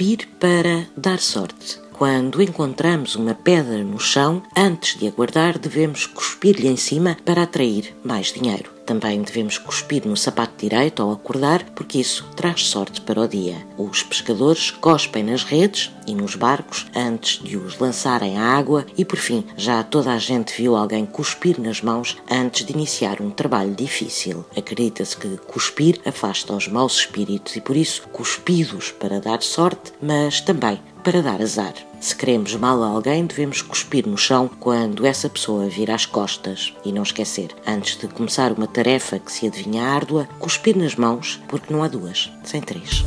Cuspir para dar sorte. Quando encontramos uma pedra no chão, antes de a guardar, devemos cuspir-lhe em cima para atrair mais dinheiro. Também devemos cuspir no sapato direito ao acordar, porque isso traz sorte para o dia. Os pescadores cospem nas redes e nos barcos antes de os lançarem à água e, por fim, já toda a gente viu alguém cuspir nas mãos antes de iniciar um trabalho difícil. Acredita-se que cuspir afasta os maus espíritos e, por isso, cuspidos para dar sorte, mas também para dar azar. Se queremos mal a alguém, devemos cuspir no chão quando essa pessoa vira as costas. E não esquecer, antes de começar uma tarefa que se adivinha árdua, cuspir nas mãos, porque não há duas, sem três.